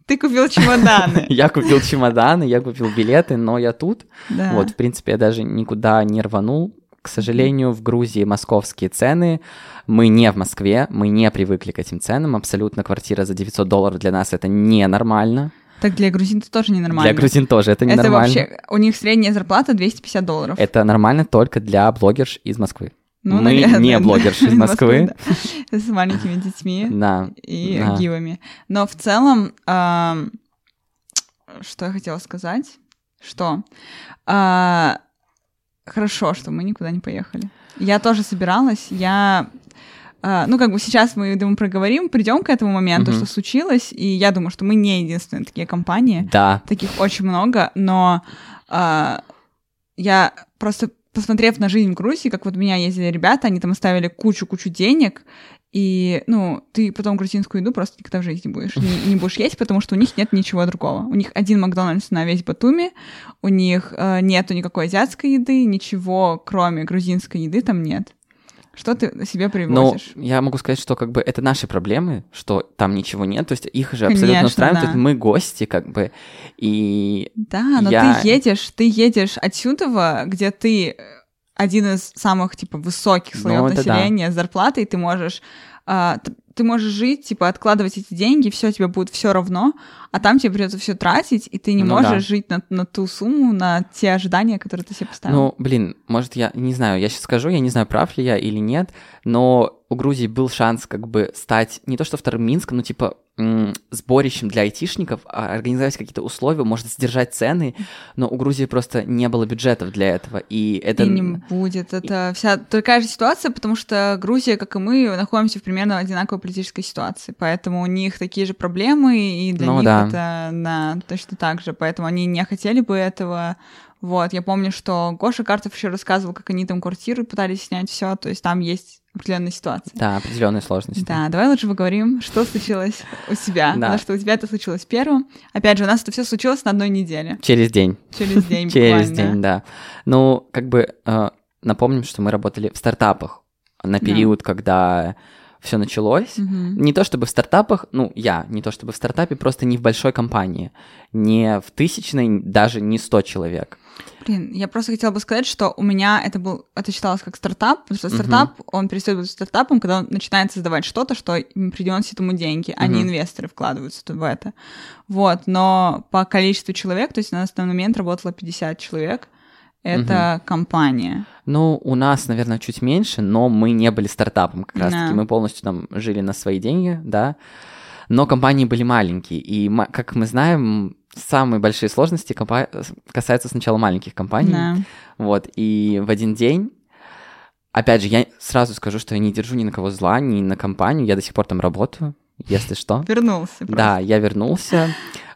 Ты купил чемоданы. я купил чемоданы, я купил билеты, но я тут. Да. Вот, в принципе, я даже никуда не рванул. К сожалению, в Грузии московские цены. Мы не в Москве, мы не привыкли к этим ценам. Абсолютно квартира за 900 долларов для нас это ненормально. Так для грузин это тоже ненормально. Для грузин тоже это Это ненормально. вообще, у них средняя зарплата 250 долларов. Это нормально только для блогерш из Москвы. Ну, мы наверное, не блогерши из Москвы. да. С маленькими детьми Да. и да. гивами. Но в целом, что я хотела сказать? Что? А, Хорошо, что мы никуда не поехали. Я тоже собиралась, я... а, Ну, как бы сейчас мы, думаю, проговорим, придем к этому моменту, Мгм. что случилось, и я думаю, что мы не единственные такие компании. Да. Таких очень много, но а, я просто посмотрев на жизнь в Грузии, как вот у меня ездили ребята, они там оставили кучу-кучу денег, и, ну, ты потом грузинскую еду просто никогда в жизни будешь, не, не будешь есть, потому что у них нет ничего другого. У них один Макдональдс на весь Батуми, у них э, нету никакой азиатской еды, ничего, кроме грузинской еды там нет. Что ты себе Но привозишь? я могу сказать, что как бы это наши проблемы, что там ничего нет, то есть их же абсолютно Конечно, устраивает, да. мы гости, как бы, и Да, но Я- ты едешь, ты едешь отсюда, где ты э, один из самых типа высоких слоев Ну, это да. населения с зарплатой, ты можешь а, ты можешь жить, типа, откладывать эти деньги, все тебе будет все равно, а там тебе придется все тратить, и ты не Ну можешь да. жить на, на ту сумму, на те ожидания, которые ты себе поставил. Ну, блин, может, я не знаю, я сейчас скажу, я не знаю, прав ли я или нет, но у Грузии был шанс как бы стать не то что вторым Минском, но типа сборищем для айтишников, а организовать какие-то условия, может, сдержать цены, но у Грузии просто не было бюджетов для этого, и это... И не будет. Это вся такая же ситуация, потому что Грузия, как и мы, находимся в примерно одинаковой политической ситуации. Поэтому у них такие же проблемы, и для Ну них да. это да, точно так же. Поэтому они не хотели бы этого. Вот, я помню, что Гоша Картов еще рассказывал, как они там квартиры пытались снять, все, то есть там есть определенная ситуация. Да, определенные сложности. Да, давай лучше поговорим, что случилось у тебя. Да. Потому что у тебя это случилось первым. Опять же, у нас это все случилось на одной неделе. Через день. Через день Через день, да. Ну, как бы э, напомним, что мы работали в стартапах на период, когда все началось. Мгм. Не то чтобы в стартапах, ну, я, не то чтобы в стартапе, просто не в большой компании, не в тысячной, даже не 100 человек. Блин, я просто хотела бы сказать, что у меня это был, это считалось как стартап, потому что стартап, он перестает быть стартапом, когда он начинает создавать что-то, что им приносит ему деньги, а не инвесторы вкладываются в это. Вот, но по количеству человек, то есть у нас на данный момент работало 50 человек, это компания. Ну, у нас, наверное, чуть меньше, но мы не были стартапом как раз-таки. Да. Мы полностью там жили на свои деньги, да. Но компании были маленькие, и как мы знаем, самые большие сложности компа- касаются сначала маленьких компаний. Да. Вот, и в один день, опять же, я сразу скажу, что я не держу ни на кого зла, ни на компанию, я до сих пор там работаю, если что. Вернулся просто. Да, я вернулся,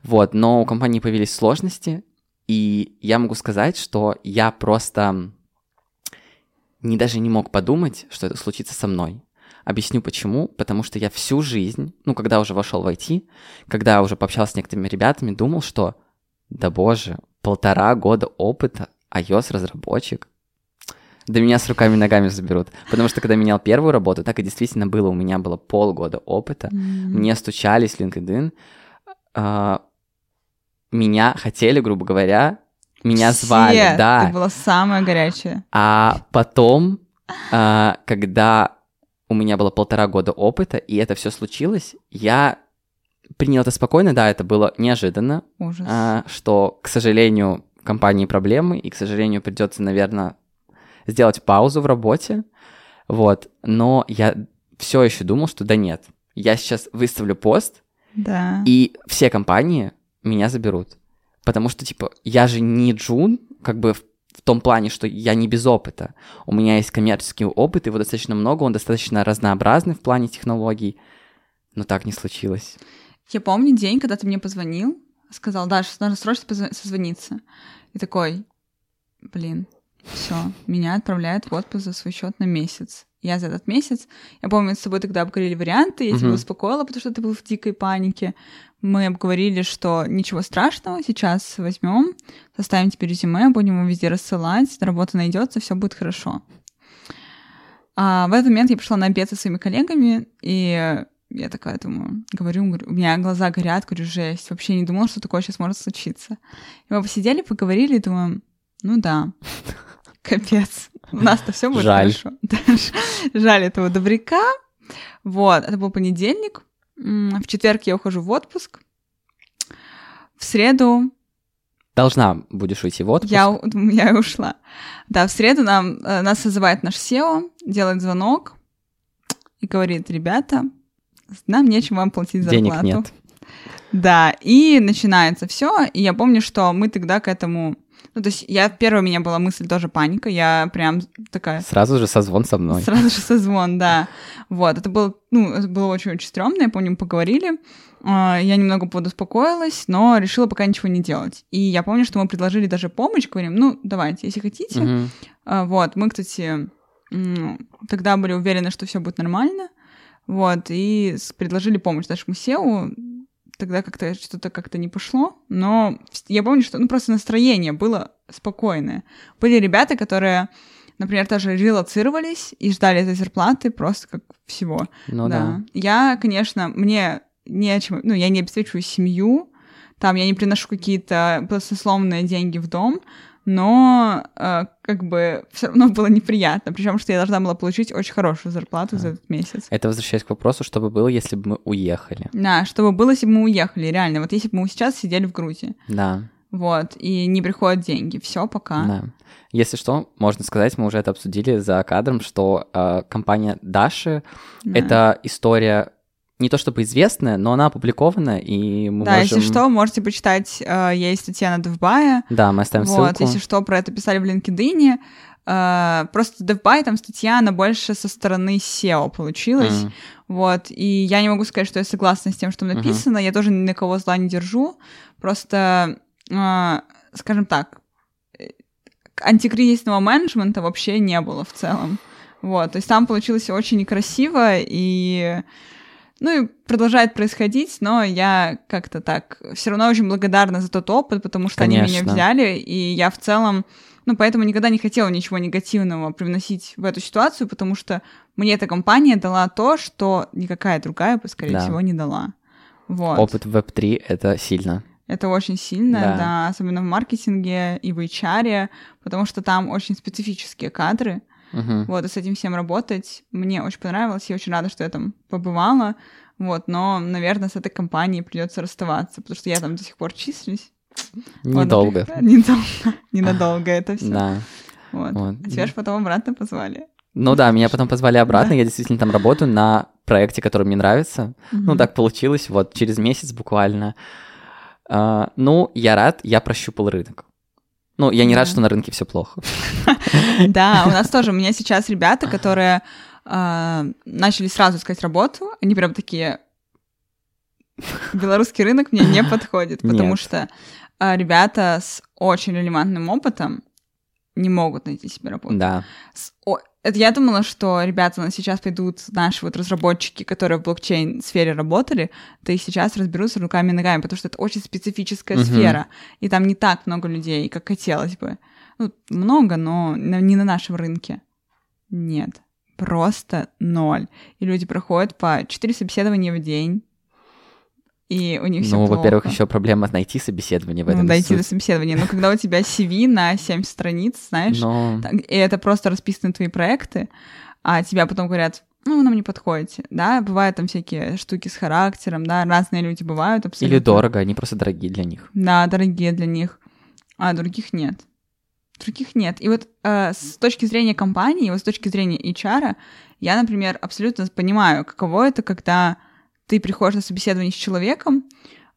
вот, но у компании появились сложности, и я могу сказать, что я просто не даже не мог подумать, что это случится со мной. Объясню почему. Потому что я всю жизнь, ну, когда уже вошел в IT, когда уже пообщался с некоторыми ребятами, думал, что, да боже, полтора года опыта, iOS-разработчик, да меня с руками и ногами заберут. Потому что когда менял первую работу, так и действительно было. У меня было полгода опыта. М. Мне стучались в LinkedIn. а, меня хотели, грубо говоря, меня Все, звали, да. Ты была самая горячая. А потом, а, когда у меня было полтора года опыта, и это все случилось, я принял это спокойно, да, это было неожиданно, Ужас. а, что, к сожалению, компании проблемы, и, к сожалению, придется, наверное, сделать паузу в работе, вот, но я все еще думал, что да нет, я сейчас выставлю пост, Да. и все компании меня заберут. Потому что, типа, я же не джун, как бы в, в том плане, что я не без опыта. У меня есть коммерческий опыт, его достаточно много, он достаточно разнообразный в плане технологий. Но так не случилось. Я помню день, когда ты мне позвонил, сказал, Даша, надо срочно позв- созвониться. И такой, блин, все, меня отправляют в отпуск за свой счет на месяц. Я за этот месяц, я помню, мы с тобой тогда обговорили варианты, я тебя успокоила, потому что ты был в дикой панике. Мы обговорили, что ничего страшного, сейчас возьмем, составим тебе резюме, будем его везде рассылать, работа найдется, все будет хорошо. А в этот момент я пришла на обед со своими коллегами, и я такая думаю, говорю, говорю, у меня глаза горят, говорю, жесть, вообще не думала, что такое сейчас может случиться. И мы посидели, поговорили, и думаем, ну да, капец, у нас-то все будет Жаль. хорошо. Жаль этого добряка. Вот, это был понедельник. В четверг я ухожу в отпуск. В среду Должна будешь уйти в отпуск. я, я и ушла. Да, в среду нам, э, нас созывает наш SEO, делает звонок и говорит, ребята, нам нечем вам платить зарплату. Денег нет. Да, и начинается все. И я помню, что мы тогда к этому... Ну, то есть я, первая у меня была мысль тоже паника. Я прям такая... Сразу же созвон со мной. Сразу же созвон, да. Вот, это было, ну, это было очень-очень стрёмно, я помню, мы поговорили. А, Я немного подуспокоилась, но решила пока ничего не делать. И я помню, что мы предложили даже помощь, говорим, ну, давайте, если хотите. А, Вот, мы, кстати, тогда были уверены, что все будет нормально. Вот, и предложили помощь нашему SEO. Тогда как-то что-то как-то не пошло, но я помню, что ну, просто настроение было спокойное. Были ребята, которые, например, тоже релацировались и ждали этой зарплаты просто как всего. Ну да. Я, конечно, мне не о чем, ну, я не обеспечиваю семью, там я не приношу какие-то баснословные деньги в дом, но э, как бы все равно было неприятно, причем что я должна была получить очень хорошую зарплату за этот месяц. Это возвращаясь к вопросу, что бы было, если бы мы уехали. Да, чтобы было, если бы мы уехали, реально. Вот если бы мы сейчас сидели в Грузии, Да, вот, и не приходят деньги, все, пока. да. Если что, можно сказать, мы уже это обсудили за кадром, что э, компания Даши Да. это история не то чтобы известная, но она опубликована, и мы Да, можем... если что, можете почитать, э, есть статья на Девбая, Да, мы оставим вот, ссылку. если что, про это писали в LinkedIn. Э, просто DevBuy, там статья, она больше со стороны SEO получилась. М, Вот, и я не могу сказать, что я согласна с тем, что написано. Я тоже ни на кого зла не держу. Просто, э, скажем так, э, антикризисного менеджмента вообще не было в целом. Вот, то есть там получилось очень некрасиво и ну и продолжает происходить, но я как-то так все равно очень благодарна за тот опыт, потому что они меня Конечно. взяли, и я в целом, ну поэтому никогда не хотела ничего негативного привносить в эту ситуацию, потому что мне эта компания дала то, что никакая другая бы, скорее Да. всего, не дала. Вот. Опыт в Web3 — это сильно. Это очень сильно, Да. да. особенно в маркетинге и в HR, потому что там очень специфические кадры. Мгм. Вот, и с этим всем работать мне очень понравилось. Я очень рада, что я там побывала. Вот, но, наверное, с этой компанией придется расставаться, потому что я там до сих пор числюсь. Вот, Недолго. например, Недолго. Ненадолго это все. Да. Вот. Вот. А тебя же потом обратно позвали. Ну да, меня потом позвали обратно, я действительно там работаю на проекте, который мне нравится. Ну, Мгм. так получилось, вот через месяц буквально. А, ну, я рад, я прощупал рынок. Ну, я не рад, что на рынке все плохо. Да, у нас тоже, у меня сейчас ребята, которые а, начали сразу искать работу, они прям такие, белорусский рынок мне не подходит, потому что а, ребята с очень релевантным опытом не могут найти себе работу. Да. С о- Это я думала, что ребята у нас сейчас пойдут, наши вот разработчики, которые в блокчейн-сфере работали, то и сейчас разберутся руками и ногами, потому что это очень специфическая Мгм. сфера, и там не так много людей, как хотелось бы. Ну, много, но не на нашем рынке. Нет, просто ноль. И люди проходят по 4 собеседования в день, и у них все Ну, плохо. во-первых, еще проблема найти собеседование в Ну, этом. дойти до суть. собеседования. Но когда у тебя CV на 7 страниц, знаешь, Но И это просто расписаны твои проекты, а тебя потом говорят, ну, вы нам не подходите, да, бывают там всякие штуки с характером, да, разные люди бывают абсолютно. или дорого, они просто дорогие для них. Да, дорогие для них, а других нет. Других нет. И вот э, с точки зрения компании, вот с точки зрения HR, я, например, абсолютно понимаю, каково это, когда ты приходишь на собеседование с человеком,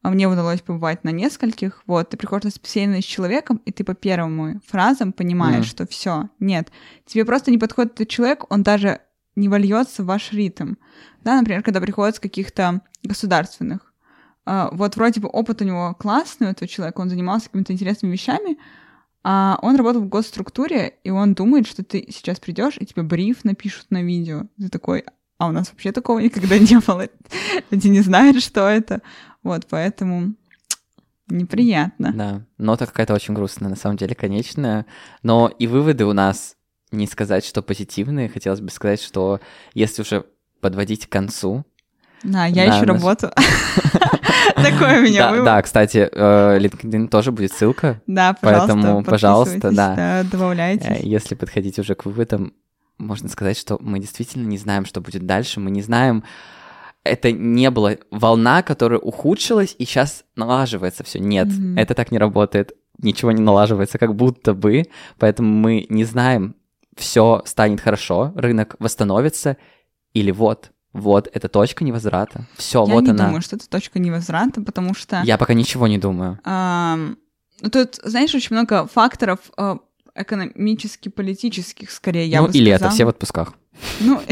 а мне удалось побывать на нескольких, вот, ты приходишь на собеседование с человеком, и ты по первым фразам понимаешь, Мгм. что все, нет, тебе просто не подходит этот человек, он даже не вольется в ваш ритм. Да, например, когда приходят с каких-то государственных. А, вот вроде бы опыт у него классный, у этого человека, он занимался какими-то интересными вещами, а он работал в госструктуре, и он думает, что ты сейчас придешь, и тебе бриф напишут на видео. Ты такой, а у нас вообще такого никогда не было. Люди не знают, что это. Вот, поэтому неприятно. Да, нота какая-то очень грустная, на самом деле, конечная. Но и выводы у нас, не сказать, что позитивные, хотелось бы сказать, что если уже подводить к концу... Да, я Да, ищу наш- работу. Такой у меня вывод. да, кстати, э, LinkedIn тоже будет ссылка. Да, пожалуйста, Поэтому, пожалуйста, да. Э, добавляйтесь. Если подходить уже к выводам, можно сказать, что мы действительно не знаем, что будет дальше, мы не знаем, это не была волна, которая ухудшилась, и сейчас налаживается все. Нет, Мгм. это так не работает. Ничего не налаживается, как будто бы. Поэтому мы не знаем, все станет хорошо, рынок восстановится, или вот, вот, это точка невозврата. Все, Я вот не она. думаю, что это точка невозврата, потому что... Я пока ничего не думаю. ну, Тут, знаешь, очень много факторов э, экономически-политических, скорее, я ну, бы и лето, сказала. все в отпусках. Ну,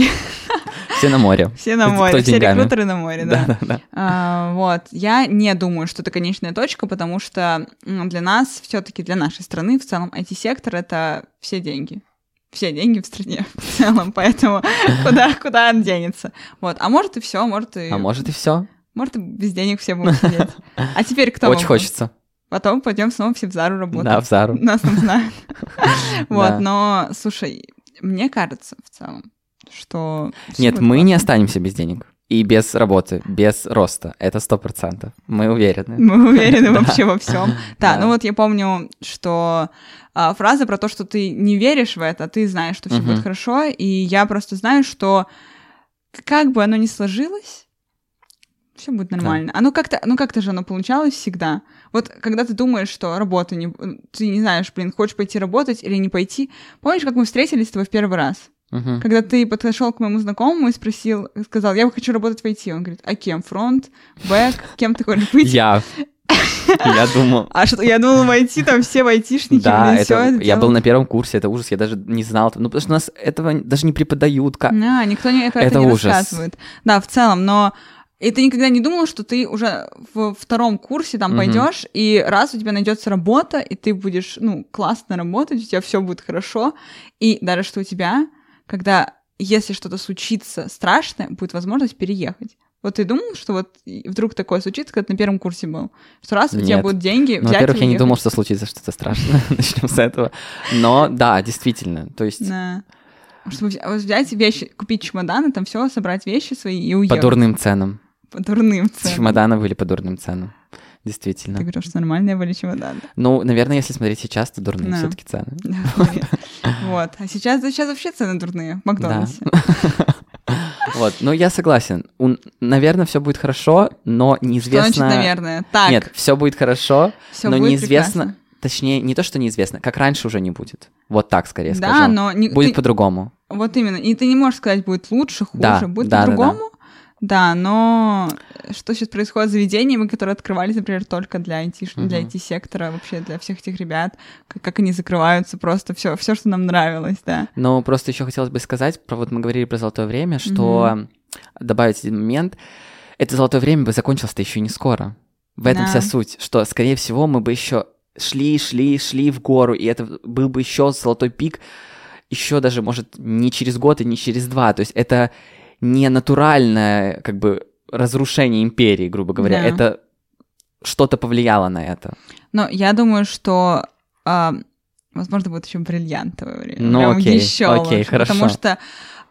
Все на море. все на море, все деньгами. рекрутеры на море, да. Да-да-да. А, вот, я не думаю, что это конечная точка, потому что для нас, все-таки для нашей страны, в целом, IT-сектор — это все деньги. Все деньги в стране в целом, поэтому куда, куда он денется. Вот, а может и все, может и... А может и все. Может, и без денег все будут сидеть. А теперь кто? Очень хочется. Потом пойдем снова все в Зару работать. Да, в Зару. Нас там знают. Вот, но, слушай, мне кажется в целом, что... Нет, мы не останемся без денег. И без работы, без роста. Это сто процентов. Мы уверены. Мы уверены вообще во всем. Да, ну вот я помню, что а, фраза про то, что ты не веришь в это, ты знаешь, что все будет хорошо, и я просто знаю, что как бы оно ни сложилось, все будет нормально. Оно как-то, ну как-то же оно получалось всегда. Вот когда ты думаешь, что работа не, ты не знаешь, блин, хочешь пойти работать или не пойти. Помнишь, как мы встретились с тобой в первый раз? Мгм. Когда ты подошел к моему знакомому и спросил, сказал, я хочу работать в IT. Он говорит, а кем? Фронт, бэк, кем ты хочешь быть? Я. Я думал. А что, я думала, в IT там все в айтишники, Да, блин, всё это, я делают. был на первом курсе, это ужас, я даже не знал. Ну, потому что у нас этого даже не преподают. Как? Да, никто не, про это, Это не ужас. рассказывает. Да, в целом, но и ты никогда не думал, что ты уже в втором курсе там Мгм. пойдешь, и раз у тебя найдется работа, и ты будешь, ну, классно работать, у тебя все будет хорошо, и даже что у тебя, когда, если что-то случится страшное, будет возможность переехать. Вот ты думал, что вот вдруг такое случится, когда ты на первом курсе был? Что раз у тебя Нет. будут деньги, Ну, взять во-первых, я не уехать? думал, что случится что-то страшное. Начнем с этого. Но да, действительно. То есть Да. Чтобы взять вещи, купить чемоданы, там все, собрать вещи свои и по уехать. дурным ценам. По дурным ценам. Чемоданы были по дурным ценам. Ты Действительно. говорил, что нормальные были чемоданы. Ну, наверное, если смотреть сейчас, то дурные Да. все-таки цены. Да. Вот. А сейчас, сейчас вообще цены дурные в Макдональдсе. Вот, ну я согласен. У- Наверное, все будет хорошо, но Что неизвестно. значит, наверное? Так, Нет, все будет хорошо, всё но будет неизвестно. прекрасно. Точнее, не то, что неизвестно, как раньше уже не будет. Вот так скорее Да, скажу. но не- Будет ты- по-другому. вот именно. И ты не можешь сказать, будет лучше, хуже, Да, будет да, да, по-другому. Да, но что сейчас происходит с заведениями, которые открывались, например, только для IT, uh-huh. для IT-сектора, вообще для всех этих ребят, как, как они закрываются, просто все, все, что нам нравилось, да. Но просто еще хотелось бы сказать, про вот мы говорили про золотое время, что uh-huh. добавить один момент, это золотое время бы закончилось-то еще не скоро. В этом да. вся суть, что, скорее всего, мы бы еще шли, шли, шли в гору, и это был бы еще золотой пик, еще даже, может, не через год и не через два. То есть это не натуральное, как бы, разрушение империи, грубо говоря. Да. Это что-то повлияло на это. Но я думаю, что, а, возможно, будет еще бриллиантовое время. Ну, Прям окей, еще окей, лучше, хорошо. Потому что,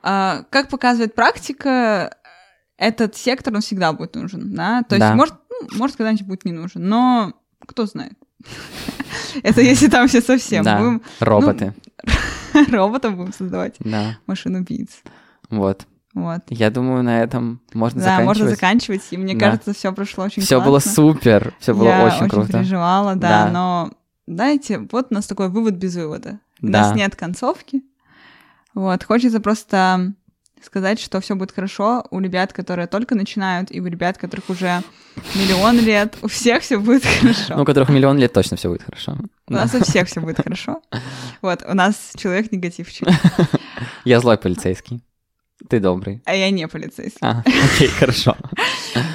а, как показывает практика, этот сектор, он всегда будет нужен, да? То есть, да. может, ну, может, когда-нибудь будет не нужен, но кто знает. Это если там все совсем да, будем... роботы. Ну, роботов будем создавать. Да. Машин убийц. Вот. Вот. Я думаю, на этом можно да, заканчивать. Да, можно заканчивать. И мне да. кажется, все прошло очень все классно. было супер, все было Я очень, очень круто. переживала, да, да, но знаете, вот у нас такой вывод без вывода. У да. нас нет концовки. Вот, хочется просто сказать, что все будет хорошо у ребят, которые только начинают, и у ребят, которых уже миллион лет, у всех все будет хорошо. Ну, у которых миллион лет точно все будет хорошо. У нас у всех все будет хорошо. Вот, у нас человек негативчик. Я злой полицейский. Ты добрый. А я не полицейский. А, окей, хорошо.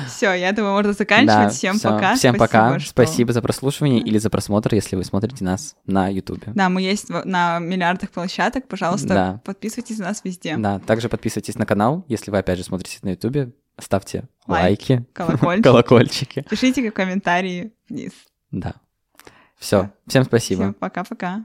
Все, я думаю, можно заканчивать. Да, Всем всё. пока. Всем Спасибо, пока. что- Спасибо за прослушивание или за просмотр, если вы смотрите нас на Ютубе. Да, мы есть на миллиардах площадок. Пожалуйста, Да. подписывайтесь на нас везде. Да, также подписывайтесь на канал, если вы опять же смотрите на Ютубе, ставьте Лайки, лайки, колокольчик. колокольчики. Пишите комментарии вниз. Да. Все, всем спасибо. Всем пока-пока.